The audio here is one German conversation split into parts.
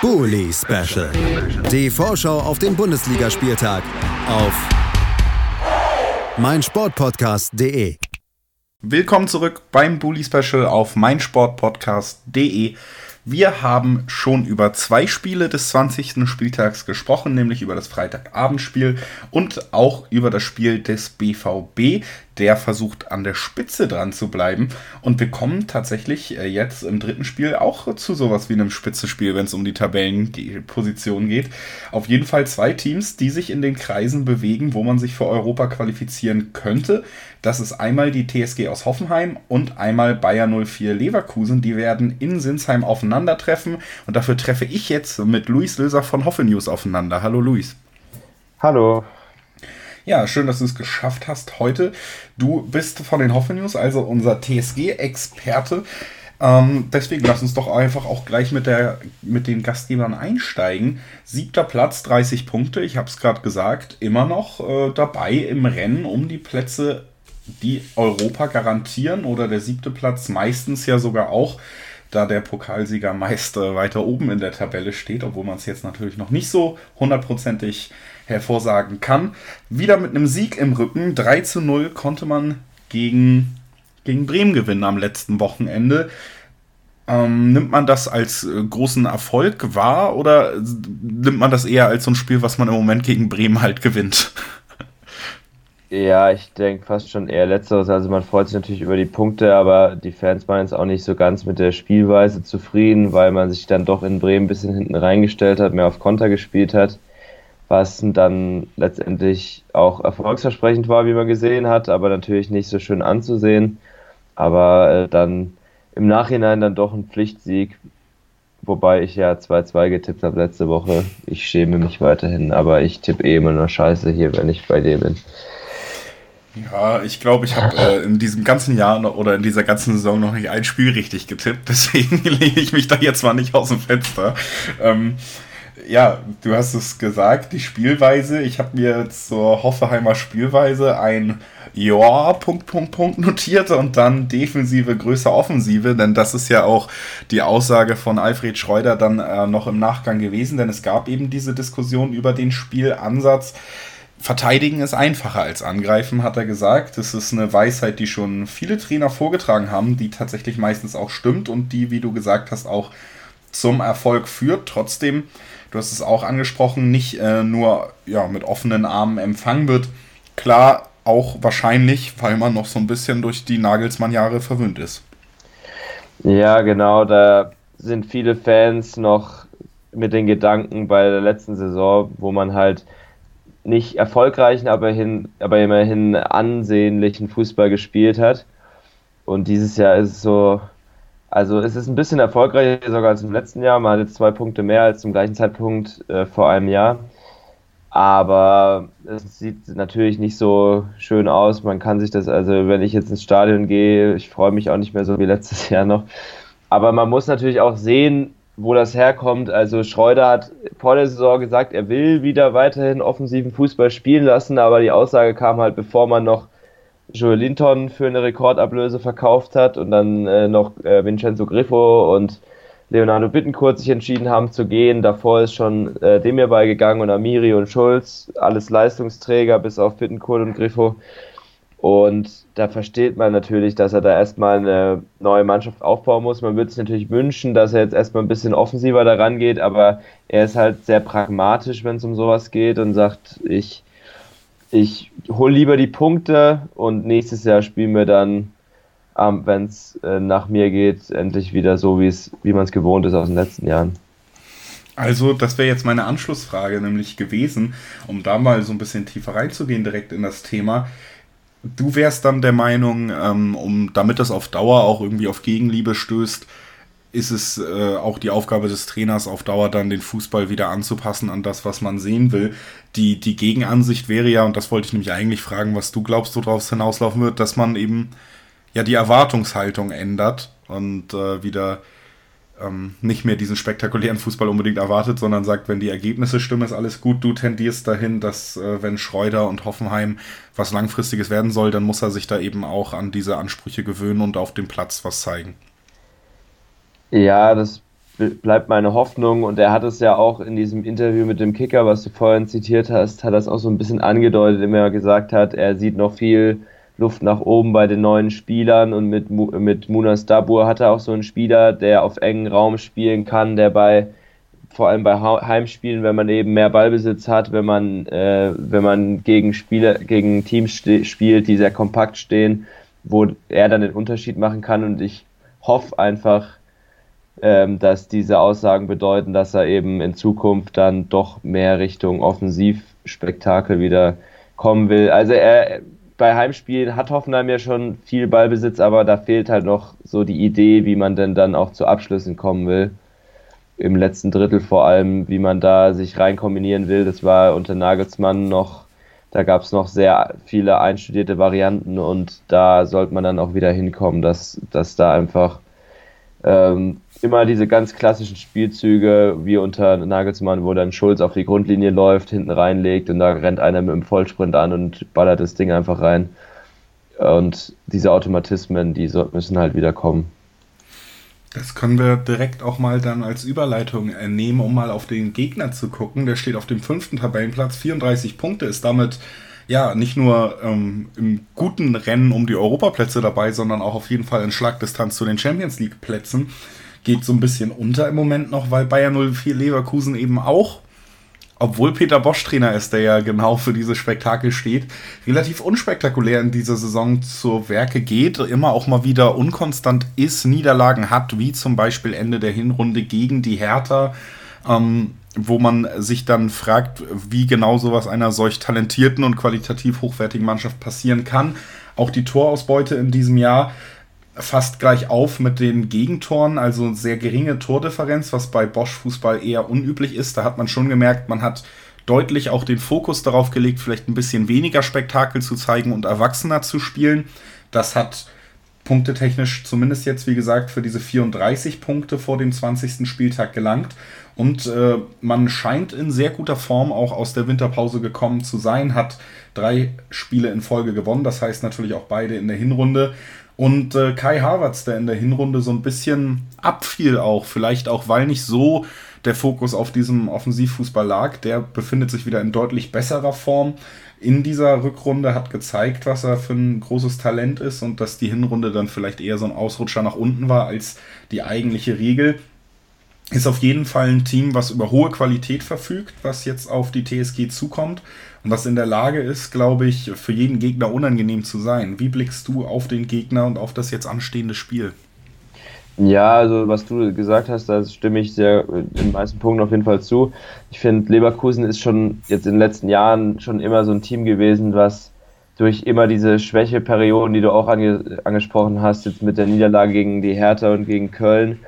Bully Special. Die Vorschau auf den Bundesligaspieltag auf meinsportpodcast.de. Willkommen zurück beim Bully Special auf meinsportpodcast.de. Wir haben schon über zwei Spiele des 20. Spieltags gesprochen, nämlich über das Freitagabendspiel und auch über das Spiel des BVB der versucht an der Spitze dran zu bleiben. Und wir kommen tatsächlich äh, jetzt im dritten Spiel auch zu sowas wie einem Spitzenspiel, wenn es um die Tabellenposition geht. Auf jeden Fall zwei Teams, die sich in den Kreisen bewegen, wo man sich für Europa qualifizieren könnte. Das ist einmal die TSG aus Hoffenheim und einmal Bayer 04 Leverkusen. Die werden in Sinsheim aufeinandertreffen. Und dafür treffe ich jetzt mit Luis Löser von Hoffe News aufeinander. Hallo Luis. Hallo. Ja, schön, dass du es geschafft hast heute. Du bist von den Hoffe News, also unser TSG-Experte. Ähm, deswegen lass uns doch einfach auch gleich mit, der, mit den Gastgebern einsteigen. Siebter Platz, 30 Punkte. Ich habe es gerade gesagt, immer noch äh, dabei im Rennen um die Plätze, die Europa garantieren. Oder der siebte Platz meistens ja sogar auch, da der Pokalsieger meist äh, weiter oben in der Tabelle steht, obwohl man es jetzt natürlich noch nicht so hundertprozentig hervorsagen kann. Wieder mit einem Sieg im Rücken. 3 zu 0 konnte man gegen, gegen Bremen gewinnen am letzten Wochenende. Ähm, nimmt man das als äh, großen Erfolg wahr oder nimmt man das eher als so ein Spiel, was man im Moment gegen Bremen halt gewinnt? Ja, ich denke fast schon eher letzteres. Also man freut sich natürlich über die Punkte, aber die Fans waren jetzt auch nicht so ganz mit der Spielweise zufrieden, weil man sich dann doch in Bremen ein bisschen hinten reingestellt hat, mehr auf Konter gespielt hat was dann letztendlich auch erfolgsversprechend war, wie man gesehen hat, aber natürlich nicht so schön anzusehen. Aber äh, dann im Nachhinein dann doch ein Pflichtsieg, wobei ich ja 2-2 getippt habe letzte Woche. Ich schäme mich weiterhin, aber ich tippe eh immer nur Scheiße hier, wenn ich bei dir bin. Ja, ich glaube, ich habe äh, in diesem ganzen Jahr noch, oder in dieser ganzen Saison noch nicht ein Spiel richtig getippt, deswegen lehne ich mich da jetzt mal nicht aus dem Fenster. Ähm, ja, du hast es gesagt, die Spielweise. Ich habe mir zur Hoffeheimer Spielweise ein Ja, Punkt, Punkt, Punkt notiert und dann Defensive größer Offensive, denn das ist ja auch die Aussage von Alfred Schreuder dann äh, noch im Nachgang gewesen, denn es gab eben diese Diskussion über den Spielansatz. Verteidigen ist einfacher als angreifen, hat er gesagt. Das ist eine Weisheit, die schon viele Trainer vorgetragen haben, die tatsächlich meistens auch stimmt und die, wie du gesagt hast, auch zum Erfolg führt. Trotzdem du hast es auch angesprochen, nicht äh, nur ja, mit offenen Armen empfangen wird. Klar, auch wahrscheinlich, weil man noch so ein bisschen durch die Nagelsmann-Jahre verwöhnt ist. Ja, genau, da sind viele Fans noch mit den Gedanken bei der letzten Saison, wo man halt nicht erfolgreichen, aber, hin, aber immerhin ansehnlichen Fußball gespielt hat. Und dieses Jahr ist es so, also es ist ein bisschen erfolgreicher sogar als im letzten Jahr. Man hat jetzt zwei Punkte mehr als zum gleichen Zeitpunkt äh, vor einem Jahr. Aber es sieht natürlich nicht so schön aus. Man kann sich das, also wenn ich jetzt ins Stadion gehe, ich freue mich auch nicht mehr so wie letztes Jahr noch. Aber man muss natürlich auch sehen, wo das herkommt. Also Schreuder hat vor der Saison gesagt, er will wieder weiterhin offensiven Fußball spielen lassen, aber die Aussage kam halt, bevor man noch Joel Linton für eine Rekordablöse verkauft hat und dann äh, noch äh, Vincenzo Griffo und Leonardo Bittencourt sich entschieden haben zu gehen. Davor ist schon äh, Demir beigegangen und Amiri und Schulz, alles Leistungsträger bis auf Bittencourt und Griffo. Und da versteht man natürlich, dass er da erstmal eine neue Mannschaft aufbauen muss. Man würde sich natürlich wünschen, dass er jetzt erstmal ein bisschen offensiver daran geht, aber er ist halt sehr pragmatisch, wenn es um sowas geht und sagt, ich ich hole lieber die Punkte und nächstes Jahr spielen wir dann, ähm, wenn es äh, nach mir geht, endlich wieder so, wie man es gewohnt ist aus den letzten Jahren. Also, das wäre jetzt meine Anschlussfrage nämlich gewesen, um da mal so ein bisschen tiefer reinzugehen direkt in das Thema. Du wärst dann der Meinung, ähm, um damit das auf Dauer auch irgendwie auf Gegenliebe stößt, ist es äh, auch die Aufgabe des Trainers auf Dauer dann den Fußball wieder anzupassen an das, was man sehen will. Die, die Gegenansicht wäre ja, und das wollte ich nämlich eigentlich fragen, was du glaubst, worauf es hinauslaufen wird, dass man eben ja die Erwartungshaltung ändert und äh, wieder ähm, nicht mehr diesen spektakulären Fußball unbedingt erwartet, sondern sagt, wenn die Ergebnisse stimmen, ist alles gut. Du tendierst dahin, dass äh, wenn Schreuder und Hoffenheim was Langfristiges werden soll, dann muss er sich da eben auch an diese Ansprüche gewöhnen und auf dem Platz was zeigen. Ja, das bleibt meine Hoffnung. Und er hat es ja auch in diesem Interview mit dem Kicker, was du vorhin zitiert hast, hat das auch so ein bisschen angedeutet, indem er gesagt hat, er sieht noch viel Luft nach oben bei den neuen Spielern. Und mit, mit Munas Dabur hat er auch so einen Spieler, der auf engen Raum spielen kann, der bei vor allem bei Heimspielen, wenn man eben mehr Ballbesitz hat, wenn man, äh, wenn man gegen Spieler, gegen Teams spielt, die sehr kompakt stehen, wo er dann den Unterschied machen kann. Und ich hoffe einfach, ähm, dass diese Aussagen bedeuten, dass er eben in Zukunft dann doch mehr Richtung Offensivspektakel wieder kommen will. Also er bei Heimspielen hat Hoffenheim ja schon viel Ballbesitz, aber da fehlt halt noch so die Idee, wie man denn dann auch zu Abschlüssen kommen will. Im letzten Drittel vor allem, wie man da sich rein kombinieren will. Das war unter Nagelsmann noch da gab es noch sehr viele einstudierte Varianten und da sollte man dann auch wieder hinkommen, dass, dass da einfach ähm, immer diese ganz klassischen Spielzüge wie unter Nagelsmann, wo dann Schulz auf die Grundlinie läuft, hinten reinlegt und da rennt einer mit dem Vollsprint an und ballert das Ding einfach rein. Und diese Automatismen, die müssen halt wieder kommen. Das können wir direkt auch mal dann als Überleitung nehmen, um mal auf den Gegner zu gucken. Der steht auf dem fünften Tabellenplatz, 34 Punkte, ist damit ja nicht nur ähm, im guten Rennen um die Europaplätze dabei, sondern auch auf jeden Fall in Schlagdistanz zu den Champions League Plätzen. Geht so ein bisschen unter im Moment noch, weil Bayern 04 Leverkusen eben auch. Obwohl Peter Bosch Trainer ist, der ja genau für dieses Spektakel steht, relativ unspektakulär in dieser Saison zu Werke geht, immer auch mal wieder unkonstant ist, Niederlagen hat, wie zum Beispiel Ende der Hinrunde gegen die Hertha, ähm, wo man sich dann fragt, wie genau sowas einer solch talentierten und qualitativ hochwertigen Mannschaft passieren kann. Auch die Torausbeute in diesem Jahr fast gleich auf mit den Gegentoren, also sehr geringe Tordifferenz, was bei Bosch Fußball eher unüblich ist. Da hat man schon gemerkt, man hat deutlich auch den Fokus darauf gelegt, vielleicht ein bisschen weniger Spektakel zu zeigen und erwachsener zu spielen. Das hat punktetechnisch zumindest jetzt, wie gesagt, für diese 34 Punkte vor dem 20. Spieltag gelangt. Und äh, man scheint in sehr guter Form auch aus der Winterpause gekommen zu sein, hat drei Spiele in Folge gewonnen, das heißt natürlich auch beide in der Hinrunde. Und äh, Kai Havertz, der in der Hinrunde so ein bisschen abfiel auch, vielleicht auch, weil nicht so der Fokus auf diesem Offensivfußball lag, der befindet sich wieder in deutlich besserer Form in dieser Rückrunde, hat gezeigt, was er für ein großes Talent ist und dass die Hinrunde dann vielleicht eher so ein Ausrutscher nach unten war als die eigentliche Regel. Ist auf jeden Fall ein Team, was über hohe Qualität verfügt, was jetzt auf die TSG zukommt und was in der Lage ist, glaube ich, für jeden Gegner unangenehm zu sein. Wie blickst du auf den Gegner und auf das jetzt anstehende Spiel? Ja, also was du gesagt hast, da stimme ich sehr in den meisten Punkten auf jeden Fall zu. Ich finde, Leverkusen ist schon jetzt in den letzten Jahren schon immer so ein Team gewesen, was durch immer diese Schwächeperioden, die du auch ange angesprochen hast, jetzt mit der Niederlage gegen die Hertha und gegen Köln,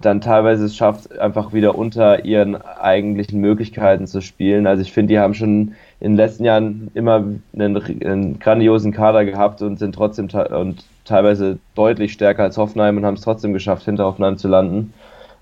dann teilweise es schafft, einfach wieder unter ihren eigentlichen Möglichkeiten zu spielen. Also ich finde, die haben schon in den letzten Jahren immer einen, einen grandiosen Kader gehabt und sind trotzdem und teilweise deutlich stärker als Hoffenheim und haben es trotzdem geschafft, hinter Hoffenheim zu landen.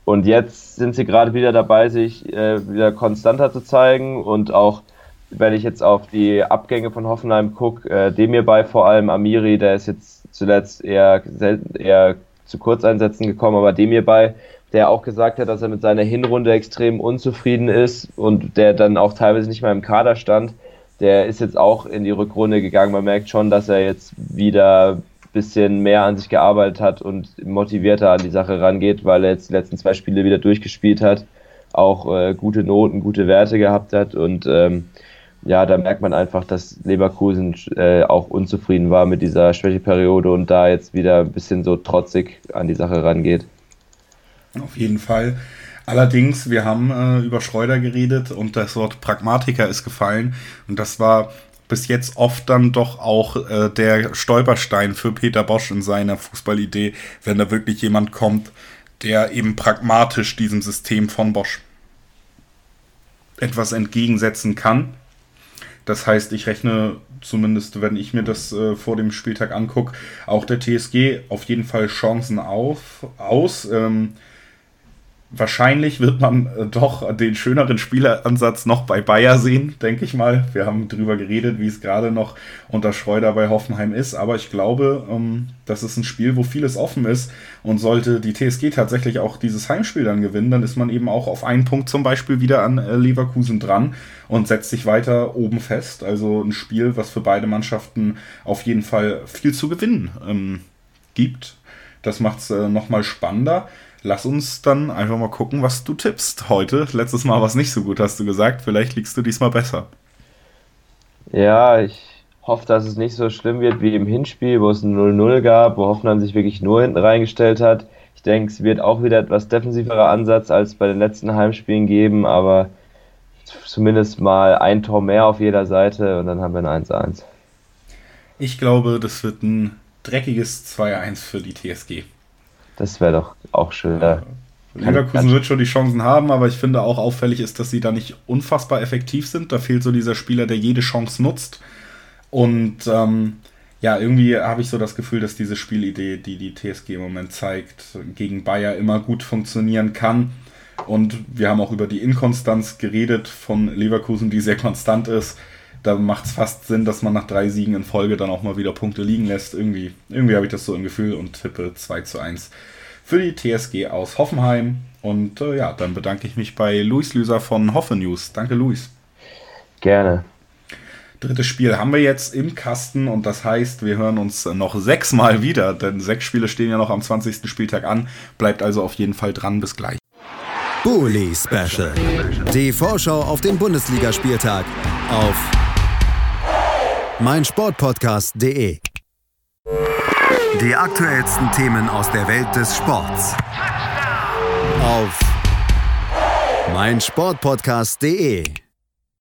Und jetzt sind sie gerade wieder dabei, sich äh, wieder konstanter zu zeigen und auch wenn ich jetzt auf die Abgänge von Hoffenheim gucke, äh, dem hierbei vor allem Amiri, der ist jetzt zuletzt eher, selten, eher zu Kurzeinsätzen gekommen, aber dem hierbei der auch gesagt hat, dass er mit seiner Hinrunde extrem unzufrieden ist und der dann auch teilweise nicht mal im Kader stand. Der ist jetzt auch in die Rückrunde gegangen. Man merkt schon, dass er jetzt wieder bisschen mehr an sich gearbeitet hat und motivierter an die Sache rangeht, weil er jetzt die letzten zwei Spiele wieder durchgespielt hat, auch äh, gute Noten, gute Werte gehabt hat und ähm, ja, da merkt man einfach, dass Leverkusen äh, auch unzufrieden war mit dieser Schwächeperiode und da jetzt wieder ein bisschen so trotzig an die Sache rangeht. Auf jeden Fall. Allerdings, wir haben äh, über Schreuder geredet und das Wort Pragmatiker ist gefallen. Und das war bis jetzt oft dann doch auch äh, der Stolperstein für Peter Bosch in seiner Fußballidee, wenn da wirklich jemand kommt, der eben pragmatisch diesem System von Bosch etwas entgegensetzen kann. Das heißt, ich rechne zumindest, wenn ich mir das äh, vor dem Spieltag angucke, auch der TSG auf jeden Fall Chancen auf, aus. Ähm, Wahrscheinlich wird man äh, doch den schöneren Spieleransatz noch bei Bayer sehen, denke ich mal. Wir haben drüber geredet, wie es gerade noch unter Schreuder bei Hoffenheim ist. Aber ich glaube, ähm, das ist ein Spiel, wo vieles offen ist. Und sollte die TSG tatsächlich auch dieses Heimspiel dann gewinnen, dann ist man eben auch auf einen Punkt zum Beispiel wieder an äh, Leverkusen dran und setzt sich weiter oben fest. Also ein Spiel, was für beide Mannschaften auf jeden Fall viel zu gewinnen ähm, gibt. Das macht es äh, nochmal spannender lass uns dann einfach mal gucken, was du tippst heute. Letztes Mal war es nicht so gut, hast du gesagt. Vielleicht liegst du diesmal besser. Ja, ich hoffe, dass es nicht so schlimm wird wie im Hinspiel, wo es ein 0-0 gab, wo Hoffenheim sich wirklich nur hinten reingestellt hat. Ich denke, es wird auch wieder etwas defensiverer Ansatz als bei den letzten Heimspielen geben, aber zumindest mal ein Tor mehr auf jeder Seite und dann haben wir ein 1-1. Ich glaube, das wird ein dreckiges 2-1 für die TSG. Das wäre doch auch schön. Ja. Leverkusen wird schon die Chancen haben, aber ich finde auch auffällig ist, dass sie da nicht unfassbar effektiv sind. Da fehlt so dieser Spieler, der jede Chance nutzt. Und ähm, ja, irgendwie habe ich so das Gefühl, dass diese Spielidee, die die TSG im Moment zeigt, gegen Bayer immer gut funktionieren kann. Und wir haben auch über die Inkonstanz geredet von Leverkusen, die sehr konstant ist. Da macht es fast Sinn, dass man nach drei Siegen in Folge dann auch mal wieder Punkte liegen lässt. Irgendwie, irgendwie habe ich das so im Gefühl und tippe 2 zu 1 für die TSG aus Hoffenheim. Und äh, ja, dann bedanke ich mich bei Luis Lüser von Hoffe News. Danke, Luis. Gerne. Drittes Spiel haben wir jetzt im Kasten und das heißt, wir hören uns noch sechsmal wieder, denn sechs Spiele stehen ja noch am 20. Spieltag an. Bleibt also auf jeden Fall dran. Bis gleich. Bully Special. Die Vorschau auf den Bundesligaspieltag auf meinsportpodcast.de. Die aktuellsten Themen aus der Welt des Sports. Auf meinsportpodcast.de